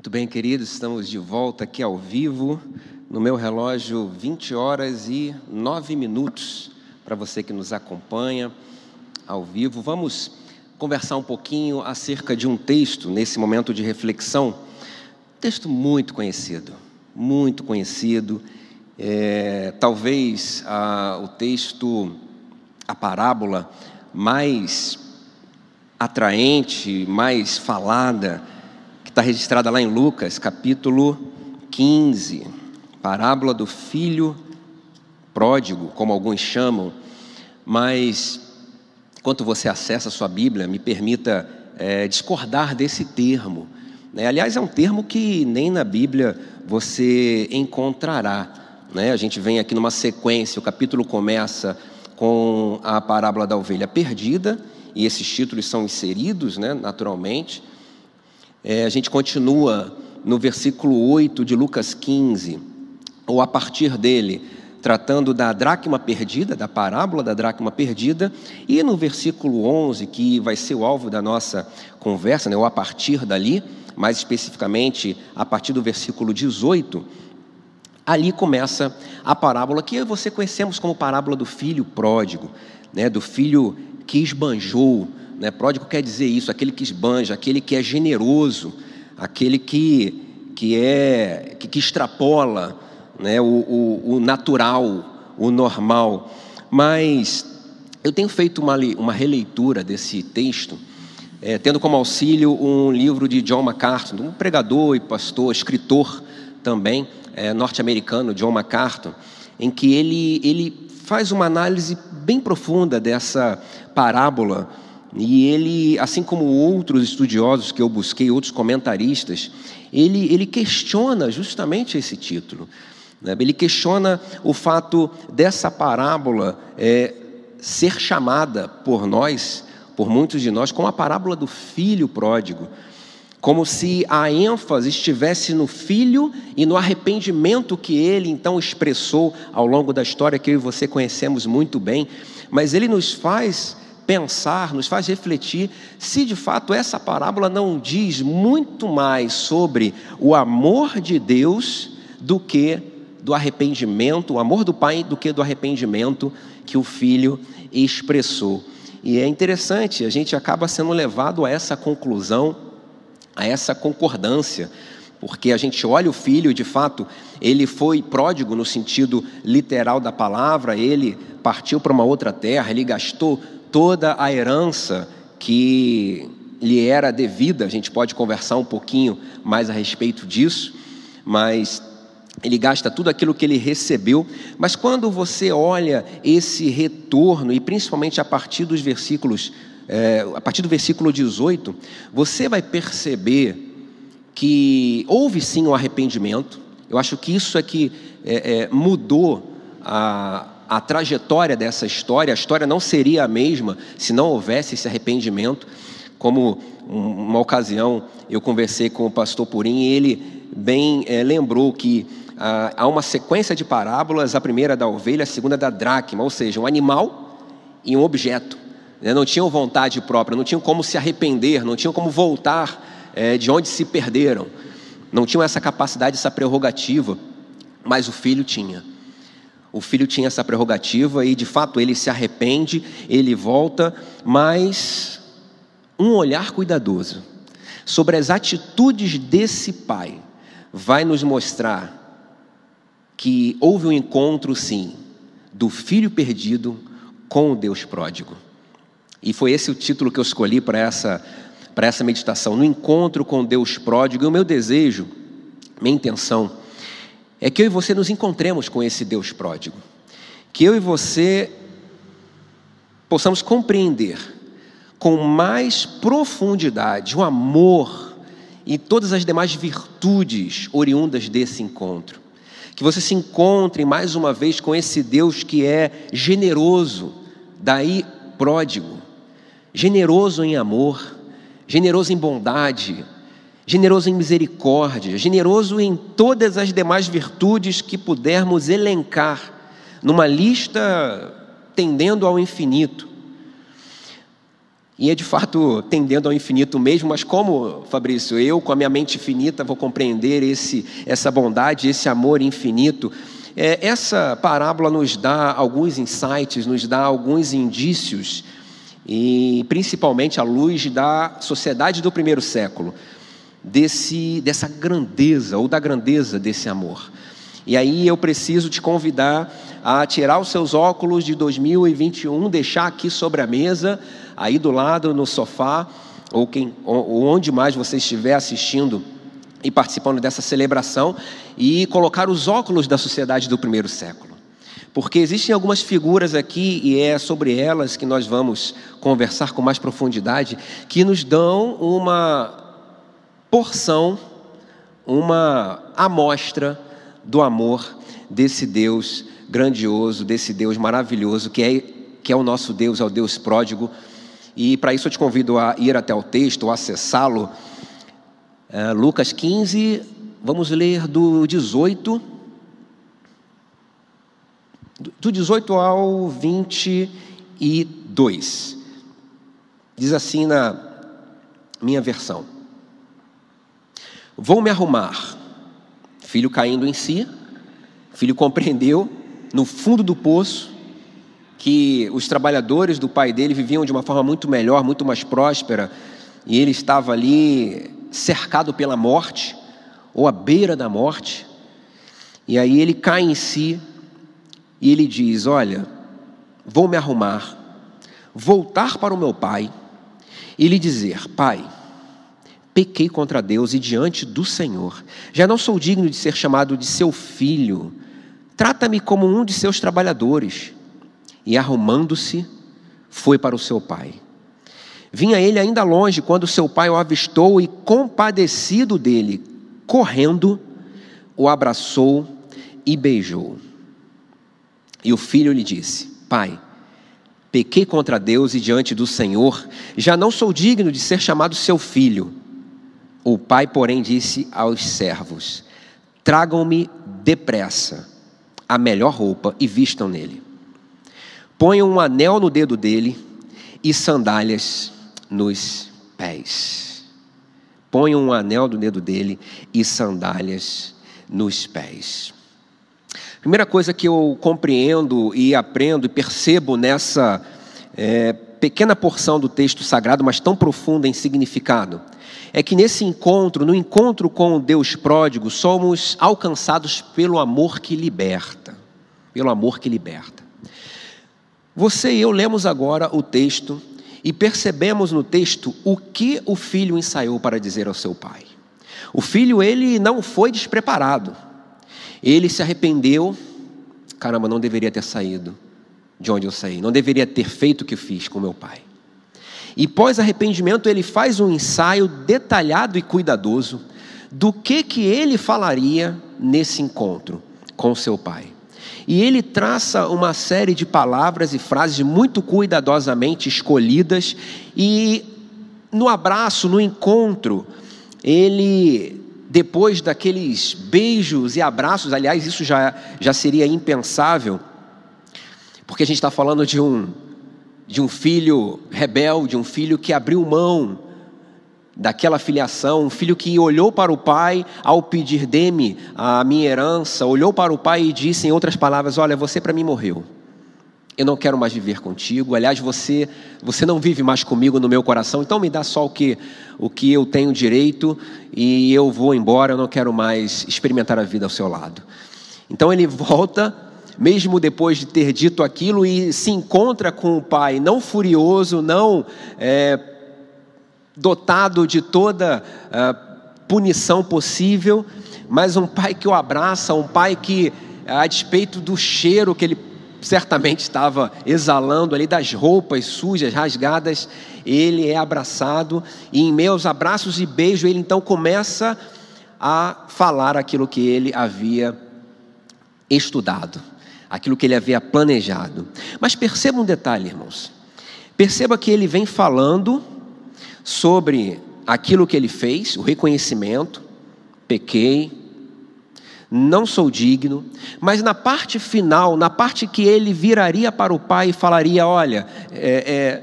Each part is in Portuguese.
Muito bem, queridos, estamos de volta aqui ao vivo. No meu relógio, 20 horas e 9 minutos para você que nos acompanha ao vivo. Vamos conversar um pouquinho acerca de um texto nesse momento de reflexão. Texto muito conhecido, muito conhecido. É, talvez a, o texto, a parábola mais atraente, mais falada está registrada lá em Lucas, capítulo 15, parábola do filho pródigo, como alguns chamam, mas enquanto você acessa a sua Bíblia, me permita é, discordar desse termo. Né? Aliás, é um termo que nem na Bíblia você encontrará. Né? A gente vem aqui numa sequência, o capítulo começa com a parábola da ovelha perdida, e esses títulos são inseridos, né, naturalmente. É, a gente continua no versículo 8 de Lucas 15, ou a partir dele, tratando da dracma perdida, da parábola da dracma perdida, e no versículo 11, que vai ser o alvo da nossa conversa, né, ou a partir dali, mais especificamente a partir do versículo 18, ali começa a parábola que você conhecemos como parábola do filho pródigo, né, do filho que esbanjou, né? Pródigo quer dizer isso, aquele que esbanja, aquele que é generoso, aquele que, que é que, que extrapola né? o, o, o natural, o normal. Mas eu tenho feito uma, uma releitura desse texto, é, tendo como auxílio um livro de John MacArthur, um pregador e pastor, escritor também, é, norte-americano, John MacArthur, em que ele, ele faz uma análise bem profunda dessa parábola e ele, assim como outros estudiosos que eu busquei, outros comentaristas, ele, ele questiona justamente esse título. Né? Ele questiona o fato dessa parábola é, ser chamada por nós, por muitos de nós, como a parábola do filho pródigo. Como se a ênfase estivesse no filho e no arrependimento que ele então expressou ao longo da história que eu e você conhecemos muito bem. Mas ele nos faz pensar, nos faz refletir se de fato essa parábola não diz muito mais sobre o amor de Deus do que do arrependimento, o amor do pai do que do arrependimento que o filho expressou. E é interessante, a gente acaba sendo levado a essa conclusão, a essa concordância, porque a gente olha o filho, de fato, ele foi pródigo no sentido literal da palavra, ele partiu para uma outra terra, ele gastou toda a herança que lhe era devida, a gente pode conversar um pouquinho mais a respeito disso, mas ele gasta tudo aquilo que ele recebeu, mas quando você olha esse retorno, e principalmente a partir dos versículos, é, a partir do versículo 18, você vai perceber que houve sim um arrependimento, eu acho que isso é que é, é, mudou a, a trajetória dessa história, a história não seria a mesma se não houvesse esse arrependimento. Como uma ocasião eu conversei com o pastor Purim e ele bem é, lembrou que ah, há uma sequência de parábolas, a primeira da ovelha, a segunda da dracma, ou seja, um animal e um objeto. Né? Não tinham vontade própria, não tinham como se arrepender, não tinham como voltar é, de onde se perderam, não tinham essa capacidade, essa prerrogativa, mas o filho tinha. O filho tinha essa prerrogativa e, de fato, ele se arrepende, ele volta, mas um olhar cuidadoso sobre as atitudes desse pai vai nos mostrar que houve um encontro, sim, do filho perdido com o Deus pródigo. E foi esse o título que eu escolhi para essa, para essa meditação: no encontro com Deus pródigo. E o meu desejo, minha intenção, é que eu e você nos encontremos com esse Deus pródigo. Que eu e você possamos compreender com mais profundidade o amor e todas as demais virtudes oriundas desse encontro. Que você se encontre mais uma vez com esse Deus que é generoso, daí pródigo, generoso em amor, generoso em bondade, generoso em misericórdia, generoso em todas as demais virtudes que pudermos elencar numa lista tendendo ao infinito. E é de fato tendendo ao infinito mesmo, mas como, Fabrício, eu com a minha mente finita vou compreender esse, essa bondade, esse amor infinito. É, essa parábola nos dá alguns insights, nos dá alguns indícios, e principalmente à luz da sociedade do primeiro século, desse, dessa grandeza ou da grandeza desse amor. E aí eu preciso te convidar a tirar os seus óculos de 2021, deixar aqui sobre a mesa aí do lado no sofá, ou, quem, ou onde mais você estiver assistindo e participando dessa celebração, e colocar os óculos da sociedade do primeiro século. Porque existem algumas figuras aqui, e é sobre elas que nós vamos conversar com mais profundidade, que nos dão uma porção, uma amostra do amor desse Deus grandioso, desse Deus maravilhoso, que é, que é o nosso Deus, é o Deus pródigo, e para isso eu te convido a ir até o texto, acessá-lo. É, Lucas 15, vamos ler do 18. Do 18 ao 22. Diz assim na minha versão: Vou me arrumar. Filho caindo em si, filho compreendeu no fundo do poço que os trabalhadores do pai dele viviam de uma forma muito melhor, muito mais próspera, e ele estava ali cercado pela morte, ou à beira da morte, e aí ele cai em si e ele diz: Olha, vou me arrumar, voltar para o meu pai e lhe dizer: Pai, pequei contra Deus e diante do Senhor, já não sou digno de ser chamado de seu filho, trata-me como um de seus trabalhadores e arrumando-se, foi para o seu pai. Vinha ele ainda longe quando seu pai o avistou e, compadecido dele, correndo, o abraçou e beijou. E o filho lhe disse: Pai, pequei contra Deus e diante do Senhor, já não sou digno de ser chamado seu filho. O pai, porém, disse aos servos: Tragam-me depressa a melhor roupa e vistam nele. Ponham um anel no dedo dele e sandálias nos pés. Ponham um anel no dedo dele e sandálias nos pés. Primeira coisa que eu compreendo e aprendo e percebo nessa é, pequena porção do texto sagrado, mas tão profunda em significado, é que nesse encontro, no encontro com o Deus pródigo, somos alcançados pelo amor que liberta. Pelo amor que liberta. Você e eu lemos agora o texto e percebemos no texto o que o filho ensaiou para dizer ao seu pai. O filho, ele não foi despreparado. Ele se arrependeu. Caramba, não deveria ter saído de onde eu saí. Não deveria ter feito o que fiz com meu pai. E pós arrependimento, ele faz um ensaio detalhado e cuidadoso do que que ele falaria nesse encontro com seu pai. E ele traça uma série de palavras e frases muito cuidadosamente escolhidas, e no abraço, no encontro, ele, depois daqueles beijos e abraços, aliás, isso já, já seria impensável, porque a gente está falando de um, de um filho rebelde, um filho que abriu mão daquela filiação, um filho que olhou para o pai ao pedir deme a minha herança, olhou para o pai e disse em outras palavras: "Olha, você para mim morreu. Eu não quero mais viver contigo. Aliás, você você não vive mais comigo no meu coração. Então me dá só o que o que eu tenho direito e eu vou embora. Eu não quero mais experimentar a vida ao seu lado." Então ele volta mesmo depois de ter dito aquilo, e se encontra com o pai, não furioso, não é, dotado de toda uh, punição possível, mas um pai que o abraça, um pai que, a despeito do cheiro que ele certamente estava exalando ali, das roupas sujas, rasgadas, ele é abraçado, e em meus abraços e beijos, ele então começa a falar aquilo que ele havia estudado, aquilo que ele havia planejado. Mas perceba um detalhe, irmãos. Perceba que ele vem falando sobre aquilo que ele fez, o reconhecimento, pequei, não sou digno, mas na parte final, na parte que ele viraria para o pai e falaria: Olha, é,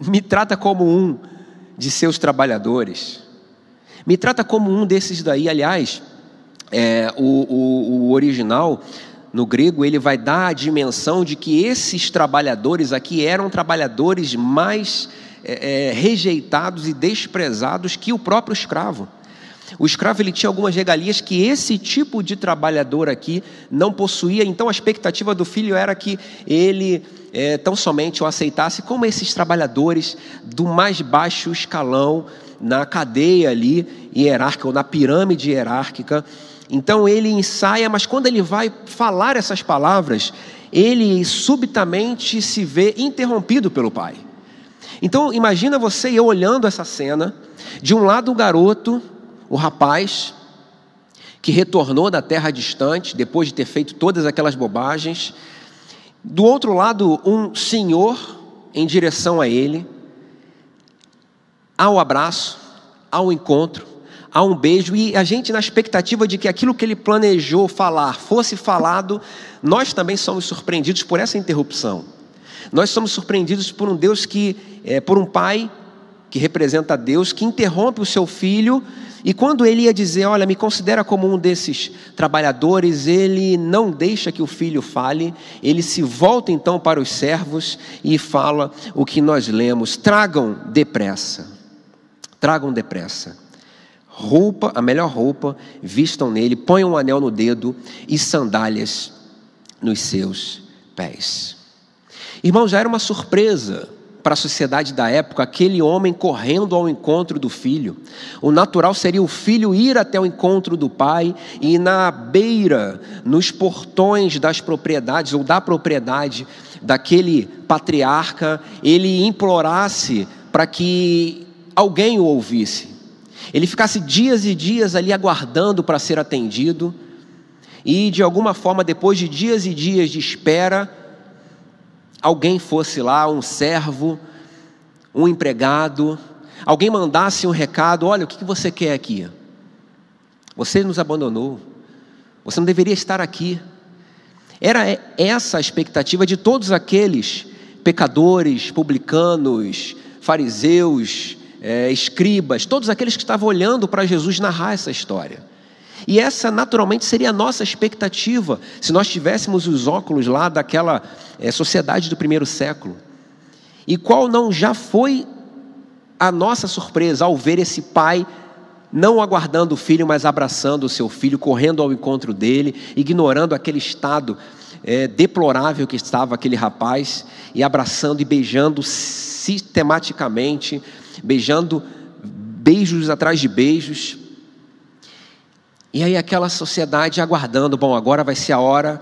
é, me trata como um de seus trabalhadores. Me trata como um desses daí. Aliás, é, o, o, o original no grego, ele vai dar a dimensão de que esses trabalhadores aqui eram trabalhadores mais é, é, rejeitados e desprezados que o próprio escravo. O escravo ele tinha algumas regalias que esse tipo de trabalhador aqui não possuía, então a expectativa do filho era que ele é, tão somente o aceitasse como esses trabalhadores do mais baixo escalão na cadeia ali hierárquica ou na pirâmide hierárquica. Então ele ensaia, mas quando ele vai falar essas palavras, ele subitamente se vê interrompido pelo pai. Então imagina você e eu olhando essa cena, de um lado o garoto o rapaz que retornou da terra distante depois de ter feito todas aquelas bobagens. Do outro lado, um senhor em direção a ele. Há o abraço, há o encontro, há um beijo e a gente na expectativa de que aquilo que ele planejou falar fosse falado, nós também somos surpreendidos por essa interrupção. Nós somos surpreendidos por um Deus que, é, por um pai que representa Deus, que interrompe o seu filho e quando ele ia dizer, olha, me considera como um desses trabalhadores, ele não deixa que o filho fale, ele se volta então para os servos e fala o que nós lemos: tragam depressa, tragam depressa. Roupa, a melhor roupa, vistam nele, ponham um anel no dedo e sandálias nos seus pés. Irmão, já era uma surpresa para a sociedade da época, aquele homem correndo ao encontro do filho. O natural seria o filho ir até o encontro do pai e na beira, nos portões das propriedades ou da propriedade daquele patriarca, ele implorasse para que alguém o ouvisse. Ele ficasse dias e dias ali aguardando para ser atendido. E de alguma forma, depois de dias e dias de espera, alguém fosse lá, um servo, um empregado, alguém mandasse um recado: olha, o que você quer aqui? Você nos abandonou, você não deveria estar aqui. Era essa a expectativa de todos aqueles pecadores, publicanos, fariseus, é, escribas, todos aqueles que estavam olhando para Jesus narrar essa história. E essa naturalmente seria a nossa expectativa se nós tivéssemos os óculos lá daquela é, sociedade do primeiro século. E qual não já foi a nossa surpresa ao ver esse pai não aguardando o filho, mas abraçando o seu filho, correndo ao encontro dele, ignorando aquele estado é, deplorável que estava aquele rapaz, e abraçando e beijando sistematicamente, beijando beijos atrás de beijos. E aí aquela sociedade aguardando, bom, agora vai ser a hora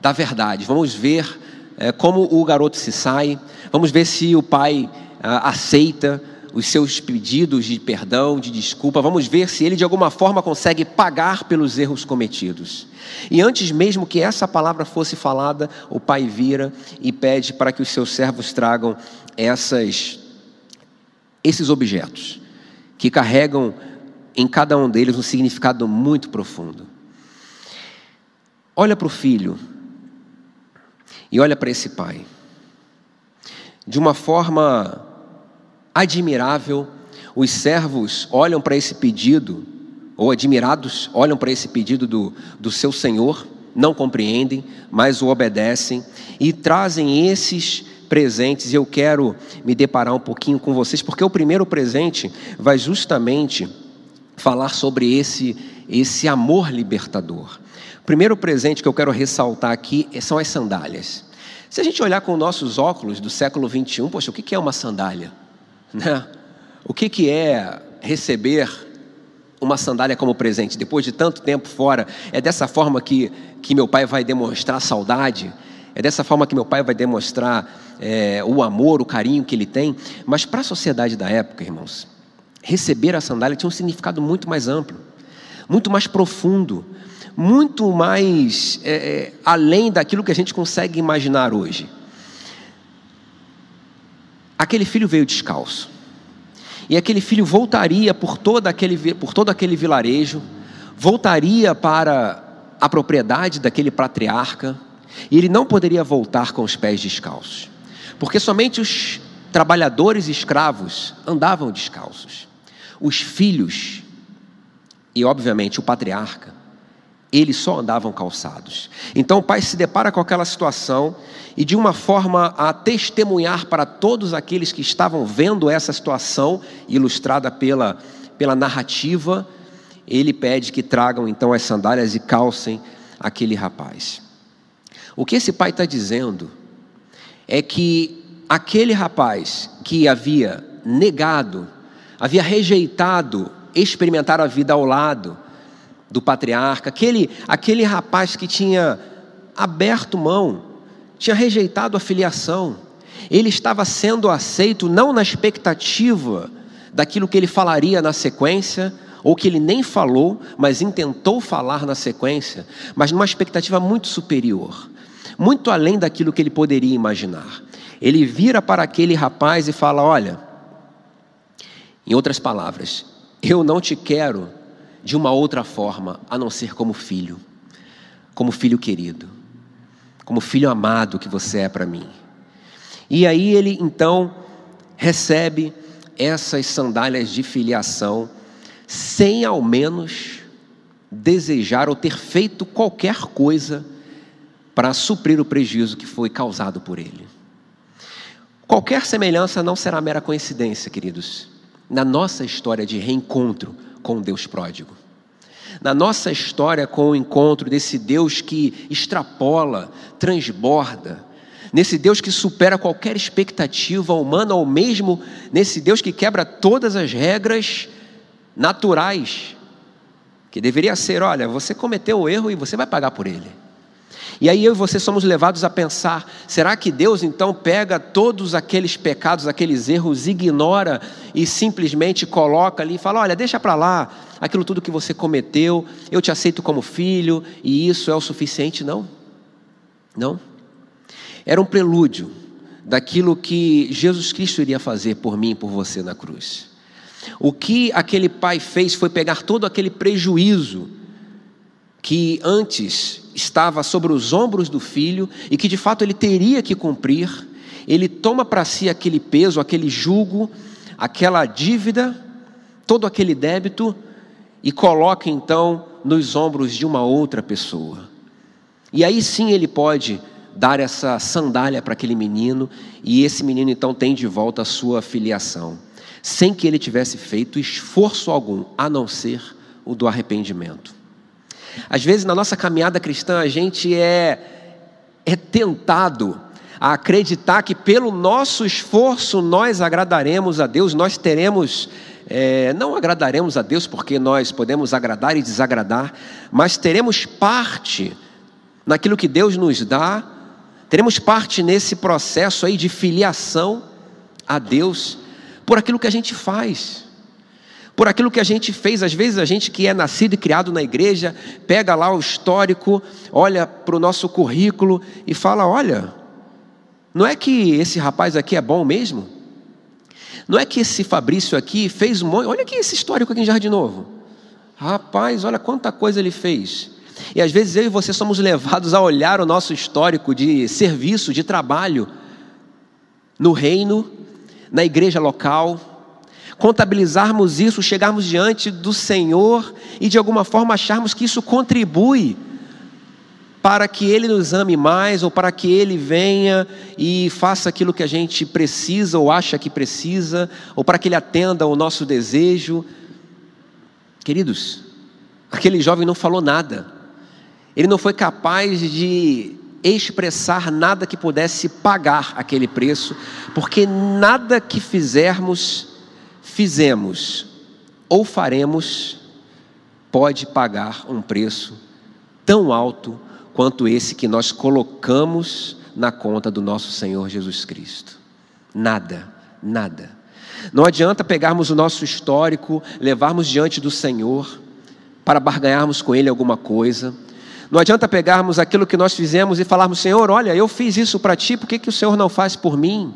da verdade. Vamos ver é, como o garoto se sai, vamos ver se o pai ah, aceita os seus pedidos de perdão, de desculpa, vamos ver se ele de alguma forma consegue pagar pelos erros cometidos. E antes mesmo que essa palavra fosse falada, o pai vira e pede para que os seus servos tragam essas, esses objetos que carregam em cada um deles um significado muito profundo. Olha para o filho e olha para esse pai. De uma forma admirável, os servos olham para esse pedido, ou admirados, olham para esse pedido do, do seu senhor, não compreendem, mas o obedecem e trazem esses presentes. E eu quero me deparar um pouquinho com vocês, porque o primeiro presente vai justamente falar sobre esse, esse amor libertador. O primeiro presente que eu quero ressaltar aqui são as sandálias. Se a gente olhar com nossos óculos do século 21, poxa, o que é uma sandália? Né? O que é receber uma sandália como presente? Depois de tanto tempo fora, é dessa forma que, que meu pai vai demonstrar saudade? É dessa forma que meu pai vai demonstrar é, o amor, o carinho que ele tem? Mas para a sociedade da época, irmãos, receber a sandália tinha um significado muito mais amplo, muito mais profundo, muito mais é, é, além daquilo que a gente consegue imaginar hoje. Aquele filho veio descalço. E aquele filho voltaria por todo aquele, por todo aquele vilarejo, voltaria para a propriedade daquele patriarca, e ele não poderia voltar com os pés descalços, porque somente os trabalhadores escravos andavam descalços. Os filhos, e obviamente o patriarca, eles só andavam calçados. Então o pai se depara com aquela situação e, de uma forma a testemunhar para todos aqueles que estavam vendo essa situação, ilustrada pela, pela narrativa, ele pede que tragam então as sandálias e calcem aquele rapaz. O que esse pai está dizendo é que aquele rapaz que havia negado, havia rejeitado experimentar a vida ao lado do patriarca, aquele, aquele rapaz que tinha aberto mão, tinha rejeitado a filiação, ele estava sendo aceito não na expectativa daquilo que ele falaria na sequência, ou que ele nem falou, mas intentou falar na sequência, mas numa expectativa muito superior, muito além daquilo que ele poderia imaginar. Ele vira para aquele rapaz e fala: Olha, em outras palavras, eu não te quero de uma outra forma a não ser como filho, como filho querido, como filho amado que você é para mim. E aí ele então recebe essas sandálias de filiação sem ao menos desejar ou ter feito qualquer coisa para suprir o prejuízo que foi causado por ele. Qualquer semelhança não será mera coincidência, queridos, na nossa história de reencontro com Deus pródigo. Na nossa história com o encontro desse Deus que extrapola, transborda, nesse Deus que supera qualquer expectativa humana, ou mesmo nesse Deus que quebra todas as regras naturais, que deveria ser: olha, você cometeu o erro e você vai pagar por ele. E aí eu e você somos levados a pensar: será que Deus então pega todos aqueles pecados, aqueles erros, ignora e simplesmente coloca ali e fala: olha, deixa para lá aquilo tudo que você cometeu, eu te aceito como filho e isso é o suficiente? Não, não. Era um prelúdio daquilo que Jesus Cristo iria fazer por mim e por você na cruz. O que aquele pai fez foi pegar todo aquele prejuízo que antes estava sobre os ombros do filho e que de fato ele teria que cumprir, ele toma para si aquele peso, aquele jugo, aquela dívida, todo aquele débito e coloca então nos ombros de uma outra pessoa. E aí sim ele pode dar essa sandália para aquele menino e esse menino então tem de volta a sua filiação sem que ele tivesse feito esforço algum, a não ser o do arrependimento. Às vezes, na nossa caminhada cristã, a gente é, é tentado a acreditar que pelo nosso esforço nós agradaremos a Deus, nós teremos, é, não agradaremos a Deus porque nós podemos agradar e desagradar, mas teremos parte naquilo que Deus nos dá, teremos parte nesse processo aí de filiação a Deus por aquilo que a gente faz, por aquilo que a gente fez. Às vezes a gente que é nascido e criado na igreja, pega lá o histórico, olha para o nosso currículo e fala: olha, não é que esse rapaz aqui é bom mesmo? Não é que esse Fabrício aqui fez um monte. Olha aqui esse histórico aqui em Jardim Novo. Rapaz, olha quanta coisa ele fez. E às vezes eu e você somos levados a olhar o nosso histórico de serviço, de trabalho no reino na igreja local, contabilizarmos isso, chegarmos diante do Senhor e de alguma forma acharmos que isso contribui para que Ele nos ame mais ou para que Ele venha e faça aquilo que a gente precisa ou acha que precisa, ou para que Ele atenda ao nosso desejo. Queridos, aquele jovem não falou nada, ele não foi capaz de expressar nada que pudesse pagar aquele preço, porque nada que fizermos, fizemos ou faremos, pode pagar um preço tão alto quanto esse que nós colocamos na conta do nosso Senhor Jesus Cristo. Nada, nada. Não adianta pegarmos o nosso histórico, levarmos diante do Senhor para barganharmos com Ele alguma coisa não adianta pegarmos aquilo que nós fizemos e falarmos, Senhor, olha, eu fiz isso para ti, por que, que o Senhor não faz por mim?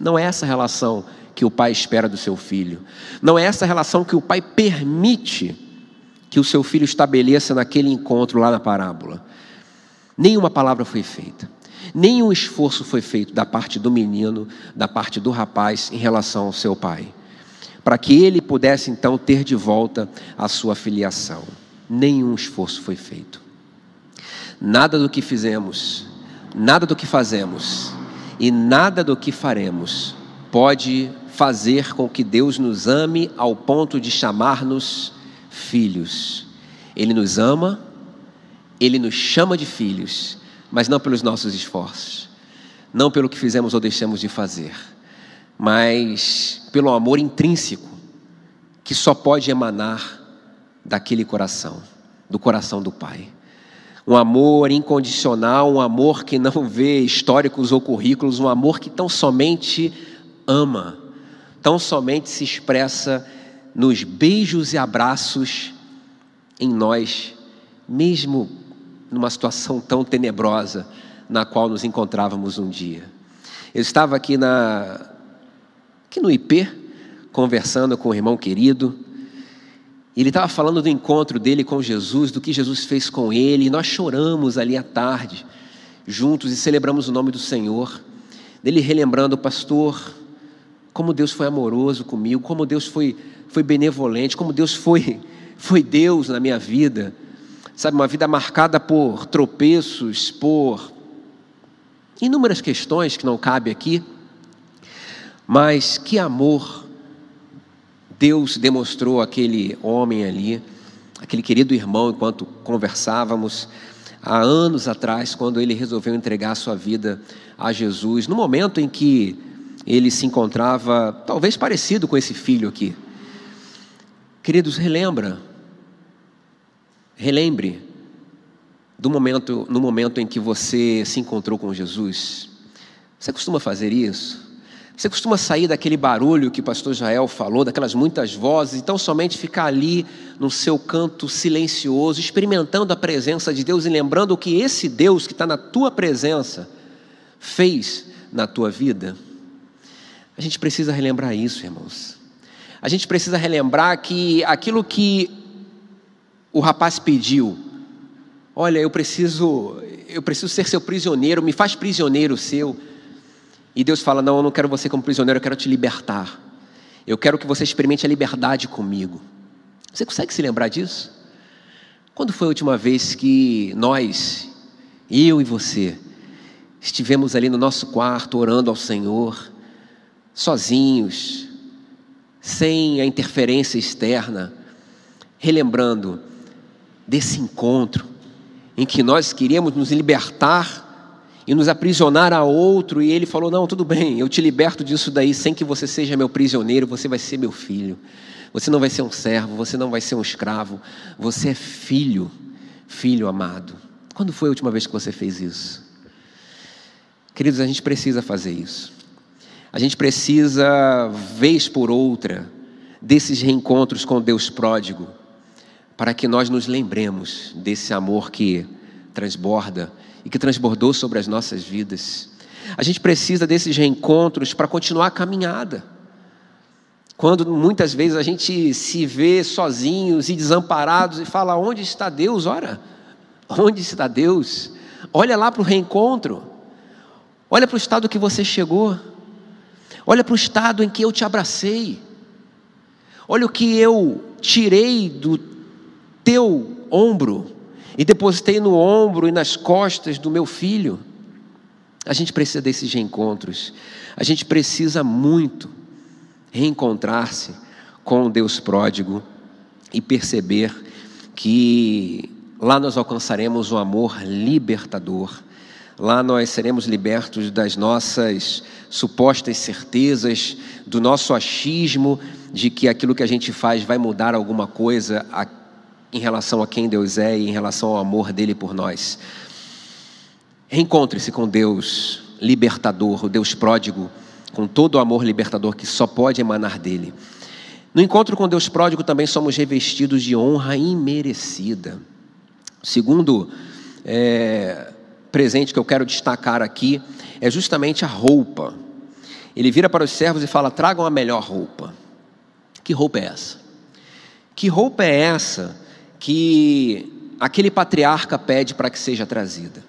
Não é essa relação que o pai espera do seu filho. Não é essa relação que o pai permite que o seu filho estabeleça naquele encontro lá na parábola. Nenhuma palavra foi feita. Nenhum esforço foi feito da parte do menino, da parte do rapaz, em relação ao seu pai, para que ele pudesse então ter de volta a sua filiação. Nenhum esforço foi feito. Nada do que fizemos, nada do que fazemos e nada do que faremos pode fazer com que Deus nos ame ao ponto de chamar-nos filhos. Ele nos ama, ele nos chama de filhos, mas não pelos nossos esforços, não pelo que fizemos ou deixamos de fazer, mas pelo amor intrínseco que só pode emanar daquele coração, do coração do Pai. Um amor incondicional, um amor que não vê históricos ou currículos, um amor que tão somente ama, tão somente se expressa nos beijos e abraços em nós, mesmo numa situação tão tenebrosa na qual nos encontrávamos um dia. Eu estava aqui na aqui no IP conversando com o irmão querido. Ele estava falando do encontro dele com Jesus, do que Jesus fez com ele, e nós choramos ali à tarde, juntos e celebramos o nome do Senhor. Dele relembrando, pastor, como Deus foi amoroso comigo, como Deus foi, foi benevolente, como Deus foi, foi Deus na minha vida. Sabe, uma vida marcada por tropeços, por inúmeras questões que não cabe aqui, mas que amor Deus demonstrou aquele homem ali, aquele querido irmão, enquanto conversávamos há anos atrás, quando ele resolveu entregar sua vida a Jesus, no momento em que ele se encontrava talvez parecido com esse filho aqui. Queridos, relembra, relembre do momento, no momento em que você se encontrou com Jesus. Você costuma fazer isso? Você costuma sair daquele barulho que o pastor Jael falou, daquelas muitas vozes, então somente ficar ali no seu canto silencioso, experimentando a presença de Deus e lembrando o que esse Deus que está na tua presença fez na tua vida? A gente precisa relembrar isso, irmãos. A gente precisa relembrar que aquilo que o rapaz pediu, olha, eu preciso, eu preciso ser seu prisioneiro, me faz prisioneiro seu. E Deus fala: Não, eu não quero você como prisioneiro, eu quero te libertar. Eu quero que você experimente a liberdade comigo. Você consegue se lembrar disso? Quando foi a última vez que nós, eu e você, estivemos ali no nosso quarto orando ao Senhor, sozinhos, sem a interferência externa, relembrando desse encontro em que nós queríamos nos libertar e nos aprisionar a outro, e ele falou: Não, tudo bem, eu te liberto disso daí, sem que você seja meu prisioneiro, você vai ser meu filho. Você não vai ser um servo, você não vai ser um escravo, você é filho, filho amado. Quando foi a última vez que você fez isso? Queridos, a gente precisa fazer isso. A gente precisa, vez por outra, desses reencontros com Deus pródigo, para que nós nos lembremos desse amor que transborda e que transbordou sobre as nossas vidas. A gente precisa desses reencontros para continuar a caminhada. Quando muitas vezes a gente se vê sozinhos e desamparados e fala: onde está Deus? Ora, onde está Deus? Olha lá para o reencontro, olha para o estado que você chegou. Olha para o estado em que eu te abracei. Olha o que eu tirei do teu ombro e depositei no ombro e nas costas do meu filho. A gente precisa desses reencontros. A gente precisa muito reencontrar-se com o Deus pródigo e perceber que lá nós alcançaremos um amor libertador Lá nós seremos libertos das nossas supostas certezas, do nosso achismo de que aquilo que a gente faz vai mudar alguma coisa em relação a quem Deus é e em relação ao amor dele por nós. Reencontre-se com Deus libertador, o Deus pródigo, com todo o amor libertador que só pode emanar dele. No encontro com Deus pródigo também somos revestidos de honra imerecida. Segundo é, presente que eu quero destacar aqui é justamente a roupa. Ele vira para os servos e fala: tragam a melhor roupa. Que roupa é essa? Que roupa é essa que aquele patriarca pede para que seja trazida?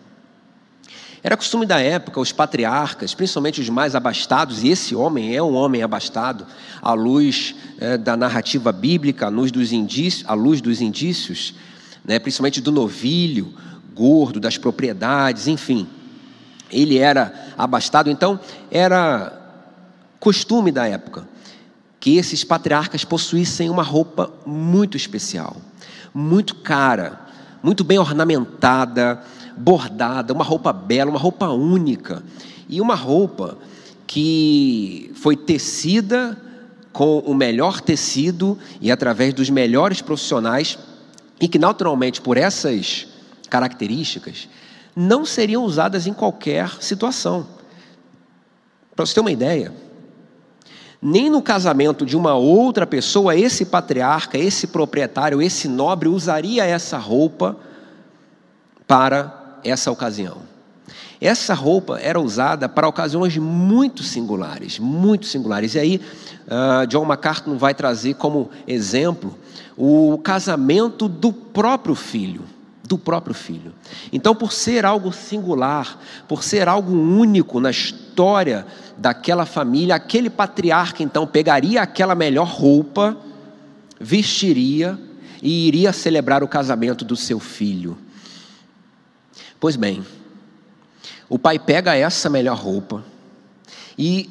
Era costume da época, os patriarcas, principalmente os mais abastados, e esse homem é um homem abastado, à luz é, da narrativa bíblica, à luz dos indícios, à luz dos indícios né, principalmente do novilho, gordo, das propriedades, enfim. Ele era abastado, então era costume da época que esses patriarcas possuíssem uma roupa muito especial, muito cara, muito bem ornamentada, bordada, uma roupa bela, uma roupa única e uma roupa que foi tecida com o melhor tecido e através dos melhores profissionais e que, naturalmente, por essas características, não seriam usadas em qualquer situação. Para você ter uma ideia, nem no casamento de uma outra pessoa, esse patriarca, esse proprietário, esse nobre usaria essa roupa para essa ocasião. Essa roupa era usada para ocasiões muito singulares, muito singulares. E aí, uh, John MacArthur vai trazer como exemplo o casamento do próprio filho do próprio filho. Então, por ser algo singular, por ser algo único na história daquela família, aquele patriarca então pegaria aquela melhor roupa, vestiria e iria celebrar o casamento do seu filho. Pois bem, o pai pega essa melhor roupa e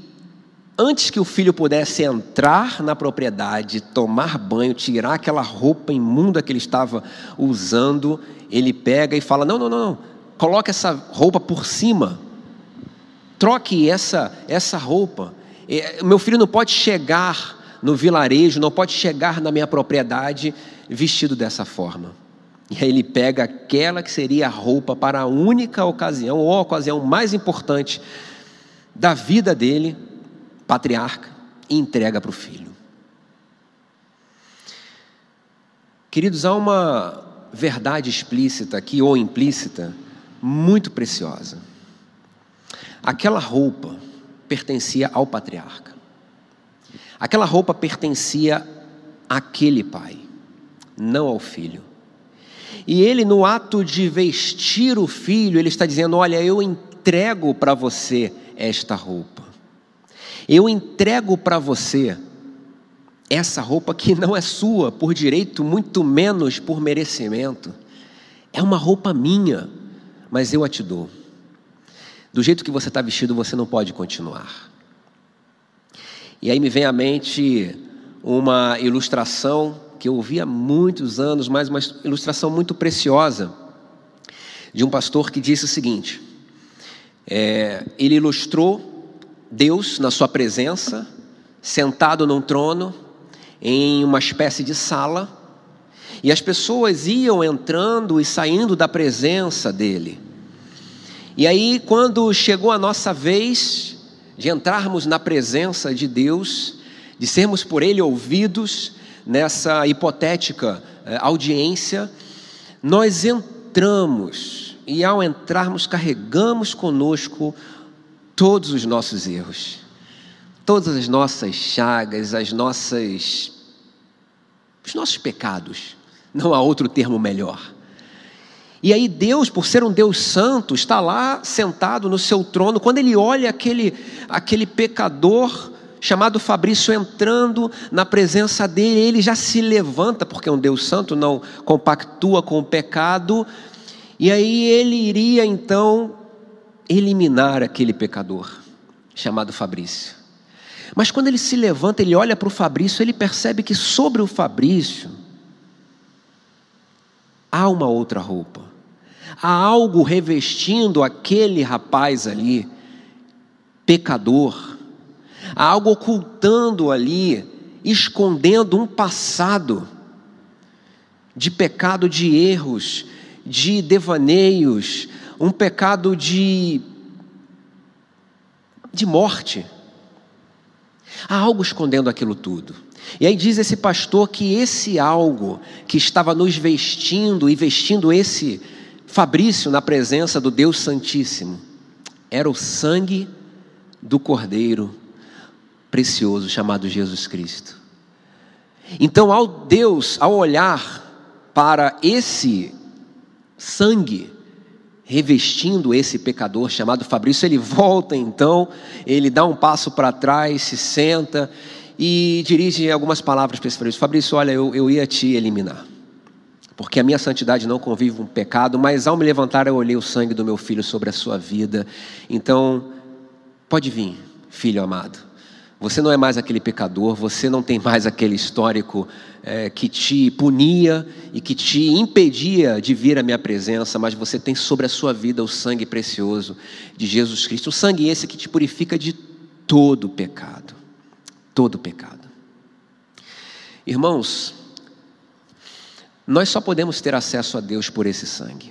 antes que o filho pudesse entrar na propriedade, tomar banho, tirar aquela roupa imunda que ele estava usando, ele pega e fala: Não, não, não, não, coloque essa roupa por cima, troque essa, essa roupa. Meu filho não pode chegar no vilarejo, não pode chegar na minha propriedade vestido dessa forma. E aí ele pega aquela que seria a roupa para a única ocasião, ou a ocasião mais importante da vida dele, patriarca, e entrega para o filho. Queridos, há uma verdade explícita aqui, ou implícita, muito preciosa. Aquela roupa pertencia ao patriarca. Aquela roupa pertencia àquele pai, não ao filho. E ele, no ato de vestir o filho, ele está dizendo: Olha, eu entrego para você esta roupa. Eu entrego para você essa roupa que não é sua por direito, muito menos por merecimento. É uma roupa minha, mas eu a te dou. Do jeito que você está vestido, você não pode continuar. E aí me vem à mente uma ilustração que eu ouvi há muitos anos, mas uma ilustração muito preciosa, de um pastor que disse o seguinte: é, ele ilustrou Deus na sua presença, sentado num trono, em uma espécie de sala, e as pessoas iam entrando e saindo da presença dele. E aí, quando chegou a nossa vez de entrarmos na presença de Deus, de sermos por Ele ouvidos nessa hipotética eh, audiência, nós entramos e, ao entrarmos, carregamos conosco todos os nossos erros, todas as nossas chagas, as nossas os nossos pecados. Não há outro termo melhor. E aí Deus, por ser um Deus santo, está lá sentado no seu trono. Quando ele olha aquele aquele pecador chamado Fabrício entrando na presença dele, ele já se levanta, porque é um Deus santo, não compactua com o pecado, e aí ele iria então eliminar aquele pecador chamado Fabrício. Mas quando ele se levanta, ele olha para o Fabrício, ele percebe que sobre o Fabrício há uma outra roupa. Há algo revestindo aquele rapaz ali, pecador. Há algo ocultando ali, escondendo um passado de pecado, de erros, de devaneios, um pecado de, de morte. Há algo escondendo aquilo tudo. E aí diz esse pastor que esse algo que estava nos vestindo e vestindo esse Fabrício na presença do Deus Santíssimo era o sangue do Cordeiro precioso chamado Jesus Cristo. Então, ao Deus, ao olhar para esse sangue, revestindo esse pecador chamado Fabrício, ele volta então, ele dá um passo para trás, se senta e dirige algumas palavras para esse Fabrício: Fabrício, olha, eu, eu ia te eliminar, porque a minha santidade não convive com pecado, mas ao me levantar eu olhei o sangue do meu filho sobre a sua vida, então pode vir, filho amado. Você não é mais aquele pecador, você não tem mais aquele histórico é, que te punia e que te impedia de vir à minha presença, mas você tem sobre a sua vida o sangue precioso de Jesus Cristo. O sangue esse que te purifica de todo pecado. Todo pecado. Irmãos, nós só podemos ter acesso a Deus por esse sangue.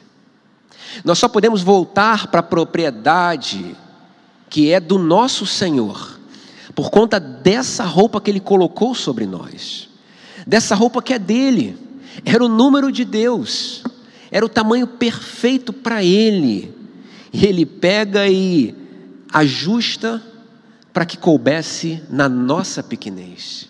Nós só podemos voltar para a propriedade que é do nosso Senhor por conta dessa roupa que ele colocou sobre nós, dessa roupa que é dele, era o número de Deus, era o tamanho perfeito para ele, e ele pega e ajusta para que coubesse na nossa pequenez.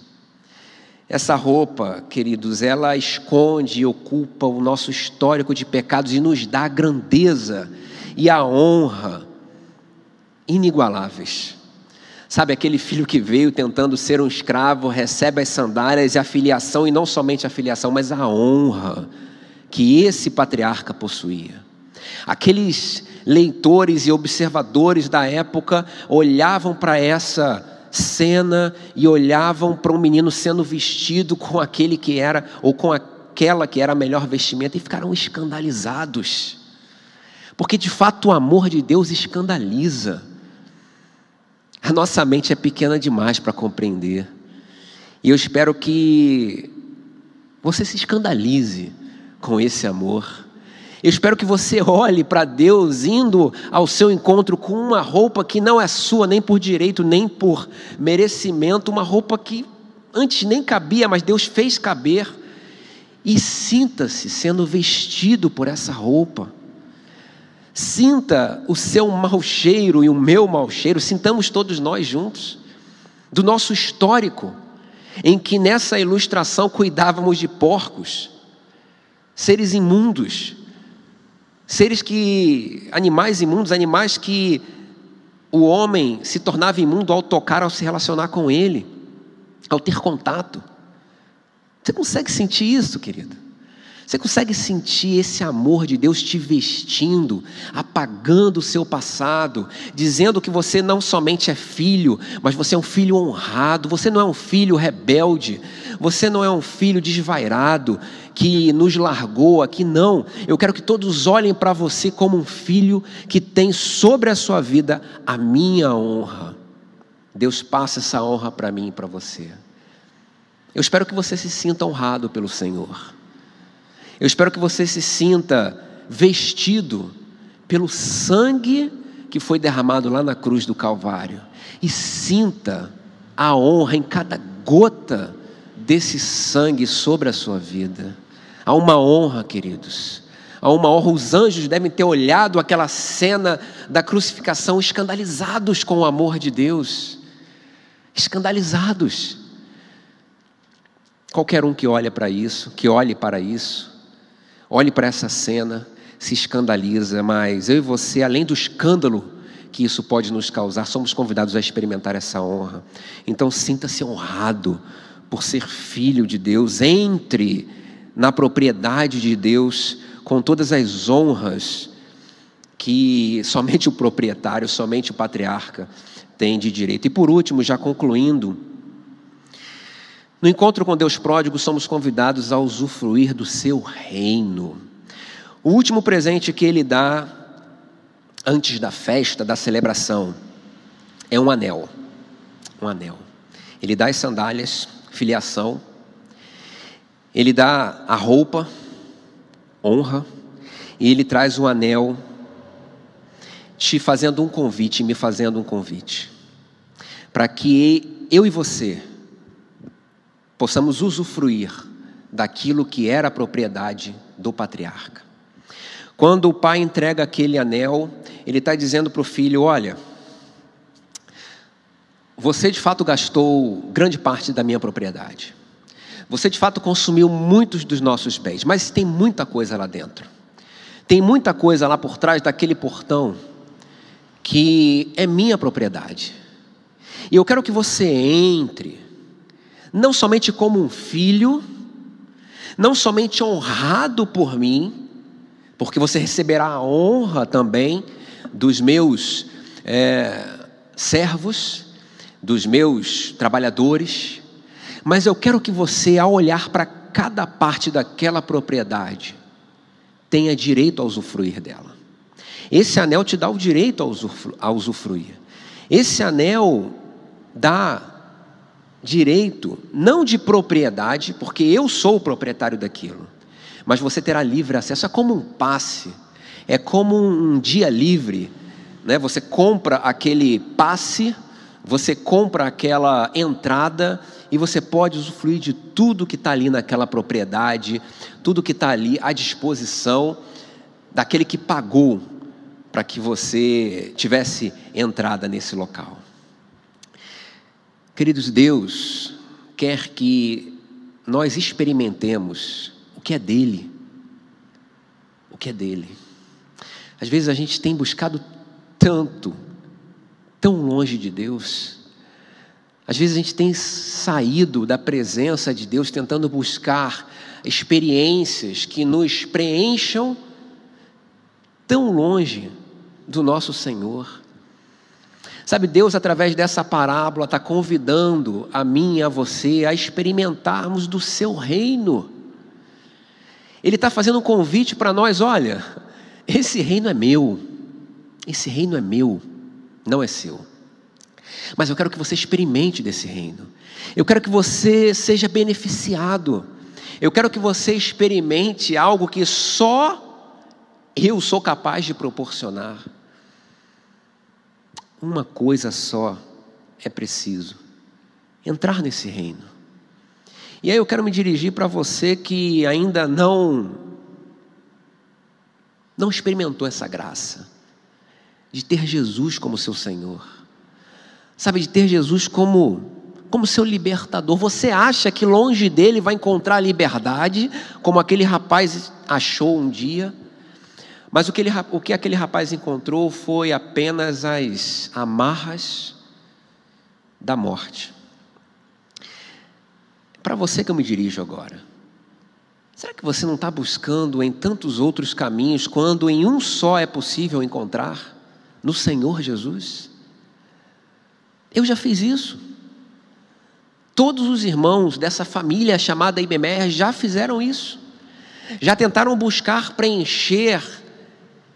Essa roupa, queridos, ela esconde e ocupa o nosso histórico de pecados e nos dá a grandeza e a honra inigualáveis. Sabe, aquele filho que veio tentando ser um escravo, recebe as sandálias e a filiação, e não somente a filiação, mas a honra que esse patriarca possuía. Aqueles leitores e observadores da época olhavam para essa cena e olhavam para um menino sendo vestido com aquele que era, ou com aquela que era a melhor vestimenta, e ficaram escandalizados. Porque de fato o amor de Deus escandaliza. A nossa mente é pequena demais para compreender. E eu espero que você se escandalize com esse amor. Eu espero que você olhe para Deus indo ao seu encontro com uma roupa que não é sua, nem por direito, nem por merecimento, uma roupa que antes nem cabia, mas Deus fez caber. E sinta-se sendo vestido por essa roupa. Sinta o seu mau cheiro e o meu mau cheiro, sintamos todos nós juntos, do nosso histórico, em que nessa ilustração cuidávamos de porcos, seres imundos, seres que, animais imundos, animais que o homem se tornava imundo ao tocar, ao se relacionar com ele, ao ter contato. Você consegue sentir isso, querido? Você consegue sentir esse amor de Deus te vestindo, apagando o seu passado, dizendo que você não somente é filho, mas você é um filho honrado, você não é um filho rebelde, você não é um filho desvairado que nos largou aqui, não. Eu quero que todos olhem para você como um filho que tem sobre a sua vida a minha honra. Deus passa essa honra para mim e para você. Eu espero que você se sinta honrado pelo Senhor. Eu espero que você se sinta vestido pelo sangue que foi derramado lá na cruz do Calvário e sinta a honra em cada gota desse sangue sobre a sua vida. Há uma honra, queridos. Há uma honra. Os anjos devem ter olhado aquela cena da crucificação escandalizados com o amor de Deus. Escandalizados. Qualquer um que olha para isso, que olhe para isso, olhe para essa cena, se escandaliza, mas eu e você, além do escândalo que isso pode nos causar, somos convidados a experimentar essa honra. Então, sinta-se honrado por ser filho de Deus, entre na propriedade de Deus com todas as honras que somente o proprietário, somente o patriarca tem de direito. E por último, já concluindo, no encontro com Deus pródigo, somos convidados a usufruir do seu reino. O último presente que ele dá antes da festa, da celebração, é um anel. Um anel. Ele dá as sandálias, filiação. Ele dá a roupa, honra. E ele traz um anel, te fazendo um convite, me fazendo um convite. Para que eu e você possamos usufruir daquilo que era a propriedade do patriarca. Quando o pai entrega aquele anel, ele está dizendo para o filho: Olha, você de fato gastou grande parte da minha propriedade. Você de fato consumiu muitos dos nossos bens, mas tem muita coisa lá dentro. Tem muita coisa lá por trás daquele portão que é minha propriedade. E eu quero que você entre, não somente como um filho, não somente honrado por mim, porque você receberá a honra também dos meus é, servos, dos meus trabalhadores, mas eu quero que você, ao olhar para cada parte daquela propriedade, tenha direito a usufruir dela. Esse anel te dá o direito a usufruir. Esse anel dá direito, não de propriedade, porque eu sou o proprietário daquilo, mas você terá livre acesso. É como um passe, é como um dia livre. Né? Você compra aquele passe, você compra aquela entrada e você pode usufruir de tudo que está ali naquela propriedade, tudo que está ali à disposição daquele que pagou para que você tivesse entrada nesse local. Queridos, Deus quer que nós experimentemos o que é dele. O que é dele. Às vezes a gente tem buscado tanto, tão longe de Deus. Às vezes a gente tem saído da presença de Deus tentando buscar experiências que nos preencham tão longe do nosso Senhor. Sabe, Deus, através dessa parábola, está convidando a mim e a você a experimentarmos do seu reino. Ele está fazendo um convite para nós: olha, esse reino é meu, esse reino é meu, não é seu. Mas eu quero que você experimente desse reino, eu quero que você seja beneficiado, eu quero que você experimente algo que só eu sou capaz de proporcionar. Uma coisa só é preciso: entrar nesse reino. E aí eu quero me dirigir para você que ainda não não experimentou essa graça de ter Jesus como seu Senhor. Sabe, de ter Jesus como como seu libertador. Você acha que longe dele vai encontrar liberdade, como aquele rapaz achou um dia? Mas o que, ele, o que aquele rapaz encontrou foi apenas as amarras da morte. Para você que eu me dirijo agora, será que você não está buscando em tantos outros caminhos, quando em um só é possível encontrar? No Senhor Jesus? Eu já fiz isso. Todos os irmãos dessa família chamada IBMR já fizeram isso. Já tentaram buscar preencher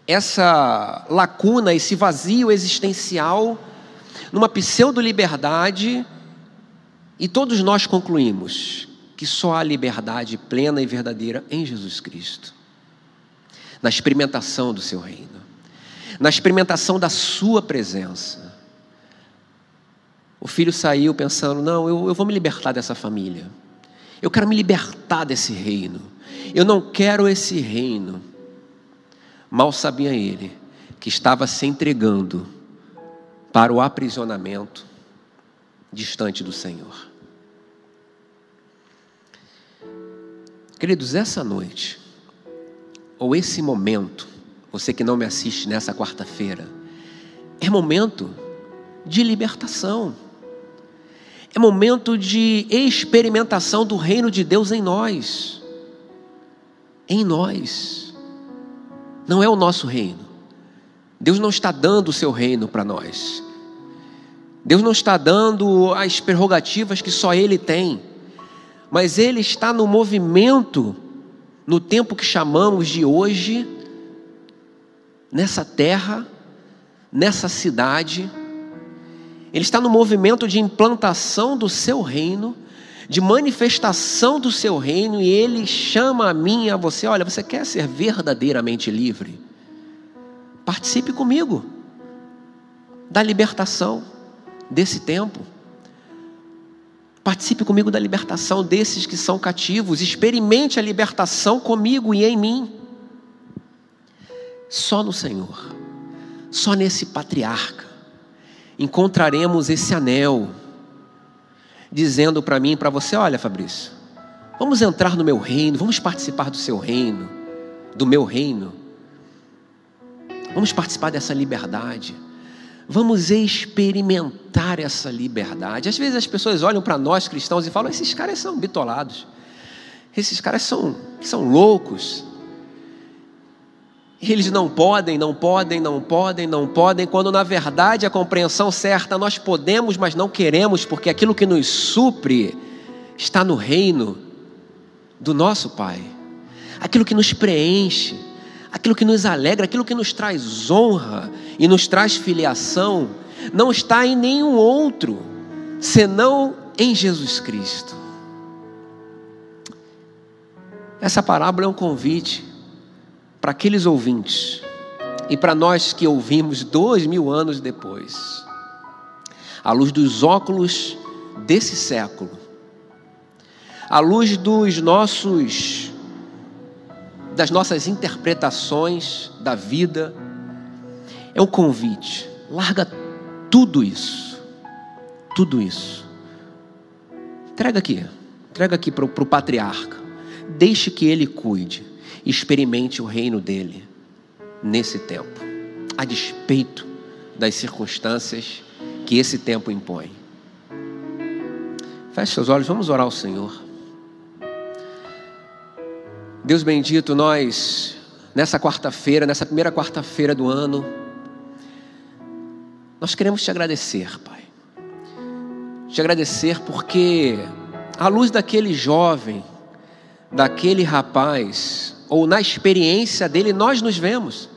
essa lacuna, esse vazio existencial, numa pseudo-liberdade, e todos nós concluímos que só há liberdade plena e verdadeira em Jesus Cristo, na experimentação do seu reino, na experimentação da sua presença. O filho saiu pensando: não, eu, eu vou me libertar dessa família, eu quero me libertar desse reino, eu não quero esse reino Mal sabia ele que estava se entregando para o aprisionamento distante do Senhor. Queridos, essa noite, ou esse momento, você que não me assiste nessa quarta-feira, é momento de libertação, é momento de experimentação do reino de Deus em nós, em nós. Não é o nosso reino. Deus não está dando o seu reino para nós. Deus não está dando as prerrogativas que só Ele tem. Mas Ele está no movimento, no tempo que chamamos de hoje, nessa terra, nessa cidade. Ele está no movimento de implantação do seu reino de manifestação do seu reino, e ele chama a mim e a você: olha, você quer ser verdadeiramente livre? Participe comigo da libertação desse tempo. Participe comigo da libertação desses que são cativos. Experimente a libertação comigo e em mim. Só no Senhor, só nesse patriarca, encontraremos esse anel dizendo para mim e para você: olha, Fabrício, vamos entrar no meu reino, vamos participar do seu reino, do meu reino. Vamos participar dessa liberdade. Vamos experimentar essa liberdade. Às vezes as pessoas olham para nós cristãos e falam: esses caras são bitolados, esses caras são, são loucos. Eles não podem, não podem, não podem, não podem, quando na verdade a compreensão certa nós podemos, mas não queremos, porque aquilo que nos supre está no reino do nosso Pai, aquilo que nos preenche, aquilo que nos alegra, aquilo que nos traz honra e nos traz filiação, não está em nenhum outro, senão em Jesus Cristo. Essa parábola é um convite para aqueles ouvintes e para nós que ouvimos dois mil anos depois, à luz dos óculos desse século, à luz dos nossos das nossas interpretações da vida, é um convite. Larga tudo isso, tudo isso. Entrega aqui, entrega aqui para o patriarca. Deixe que ele cuide experimente o reino dele nesse tempo, a despeito das circunstâncias que esse tempo impõe. Feche seus olhos, vamos orar ao Senhor. Deus bendito, nós, nessa quarta-feira, nessa primeira quarta-feira do ano, nós queremos te agradecer, Pai. Te agradecer porque, à luz daquele jovem, daquele rapaz, ou na experiência dele, nós nos vemos.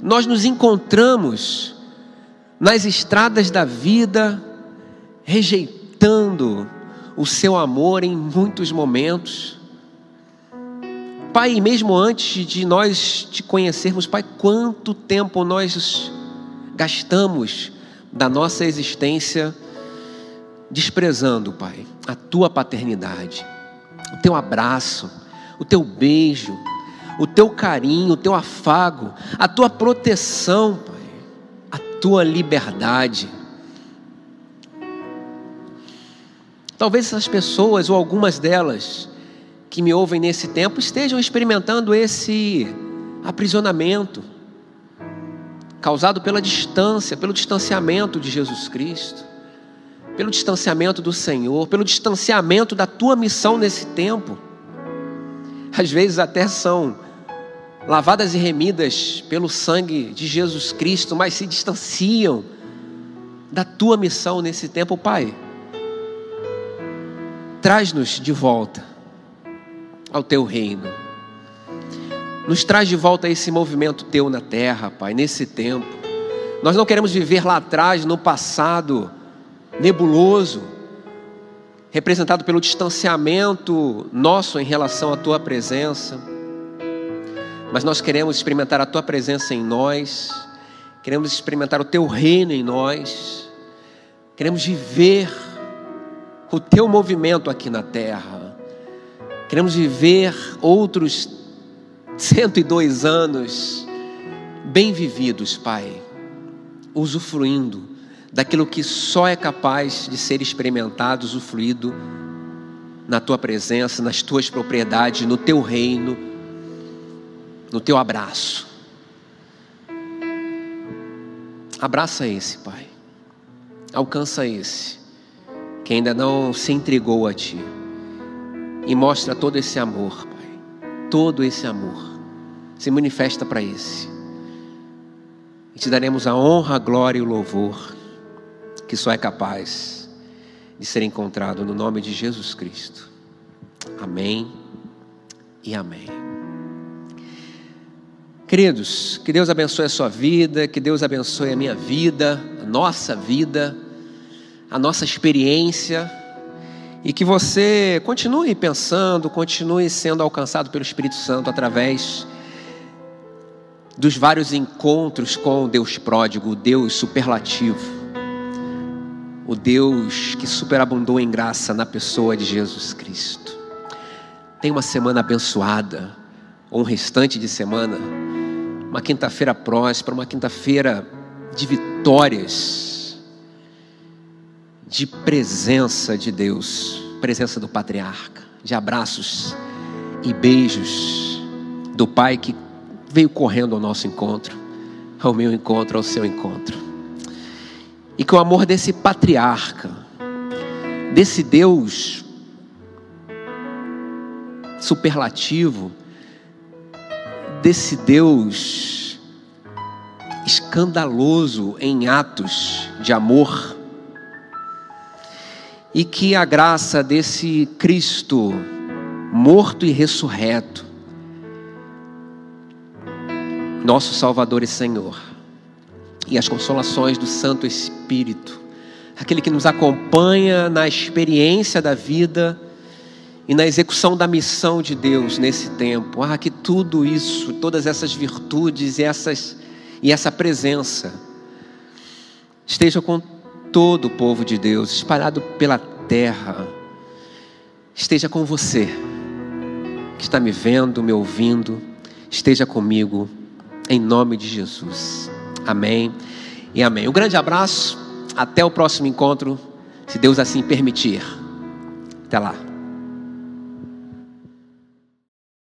Nós nos encontramos nas estradas da vida, rejeitando o seu amor em muitos momentos. Pai, mesmo antes de nós te conhecermos, Pai, quanto tempo nós gastamos da nossa existência desprezando, Pai, a tua paternidade, o teu abraço, o teu beijo, o teu carinho, o teu afago, a tua proteção, Pai, a tua liberdade. Talvez essas pessoas, ou algumas delas, que me ouvem nesse tempo, estejam experimentando esse aprisionamento causado pela distância, pelo distanciamento de Jesus Cristo, pelo distanciamento do Senhor, pelo distanciamento da tua missão nesse tempo às vezes até são lavadas e remidas pelo sangue de Jesus Cristo, mas se distanciam da tua missão nesse tempo, Pai. Traz-nos de volta ao teu reino. Nos traz de volta esse movimento teu na terra, Pai, nesse tempo. Nós não queremos viver lá atrás, no passado nebuloso, representado pelo distanciamento nosso em relação à tua presença. Mas nós queremos experimentar a tua presença em nós, queremos experimentar o teu reino em nós, queremos viver o teu movimento aqui na terra, queremos viver outros 102 anos bem vividos, Pai, usufruindo daquilo que só é capaz de ser experimentado, usufruído na tua presença, nas tuas propriedades, no teu reino, no teu abraço. Abraça esse, Pai. Alcança esse, que ainda não se entregou a Ti. E mostra todo esse amor, Pai. Todo esse amor. Se manifesta para esse. E te daremos a honra, a glória e o louvor que só é capaz de ser encontrado no nome de Jesus Cristo. Amém e amém. Queridos, que Deus abençoe a sua vida, que Deus abençoe a minha vida, a nossa vida, a nossa experiência, e que você continue pensando, continue sendo alcançado pelo Espírito Santo através dos vários encontros com o Deus pródigo, o Deus superlativo o Deus que superabundou em graça na pessoa de Jesus Cristo. Tenha uma semana abençoada, ou um restante de semana, uma quinta-feira próspera, uma quinta-feira de vitórias, de presença de Deus, presença do patriarca, de abraços e beijos do Pai que veio correndo ao nosso encontro ao meu encontro, ao seu encontro. E que o amor desse patriarca, desse Deus superlativo, desse Deus escandaloso em atos de amor, e que a graça desse Cristo morto e ressurreto, nosso Salvador e Senhor, e as consolações do Santo Espírito, aquele que nos acompanha na experiência da vida e na execução da missão de Deus nesse tempo. Ah, que tudo isso, todas essas virtudes e, essas, e essa presença esteja com todo o povo de Deus, espalhado pela terra, esteja com você, que está me vendo, me ouvindo, esteja comigo, em nome de Jesus. Amém e amém. Um grande abraço, até o próximo encontro, se Deus assim permitir. Até lá.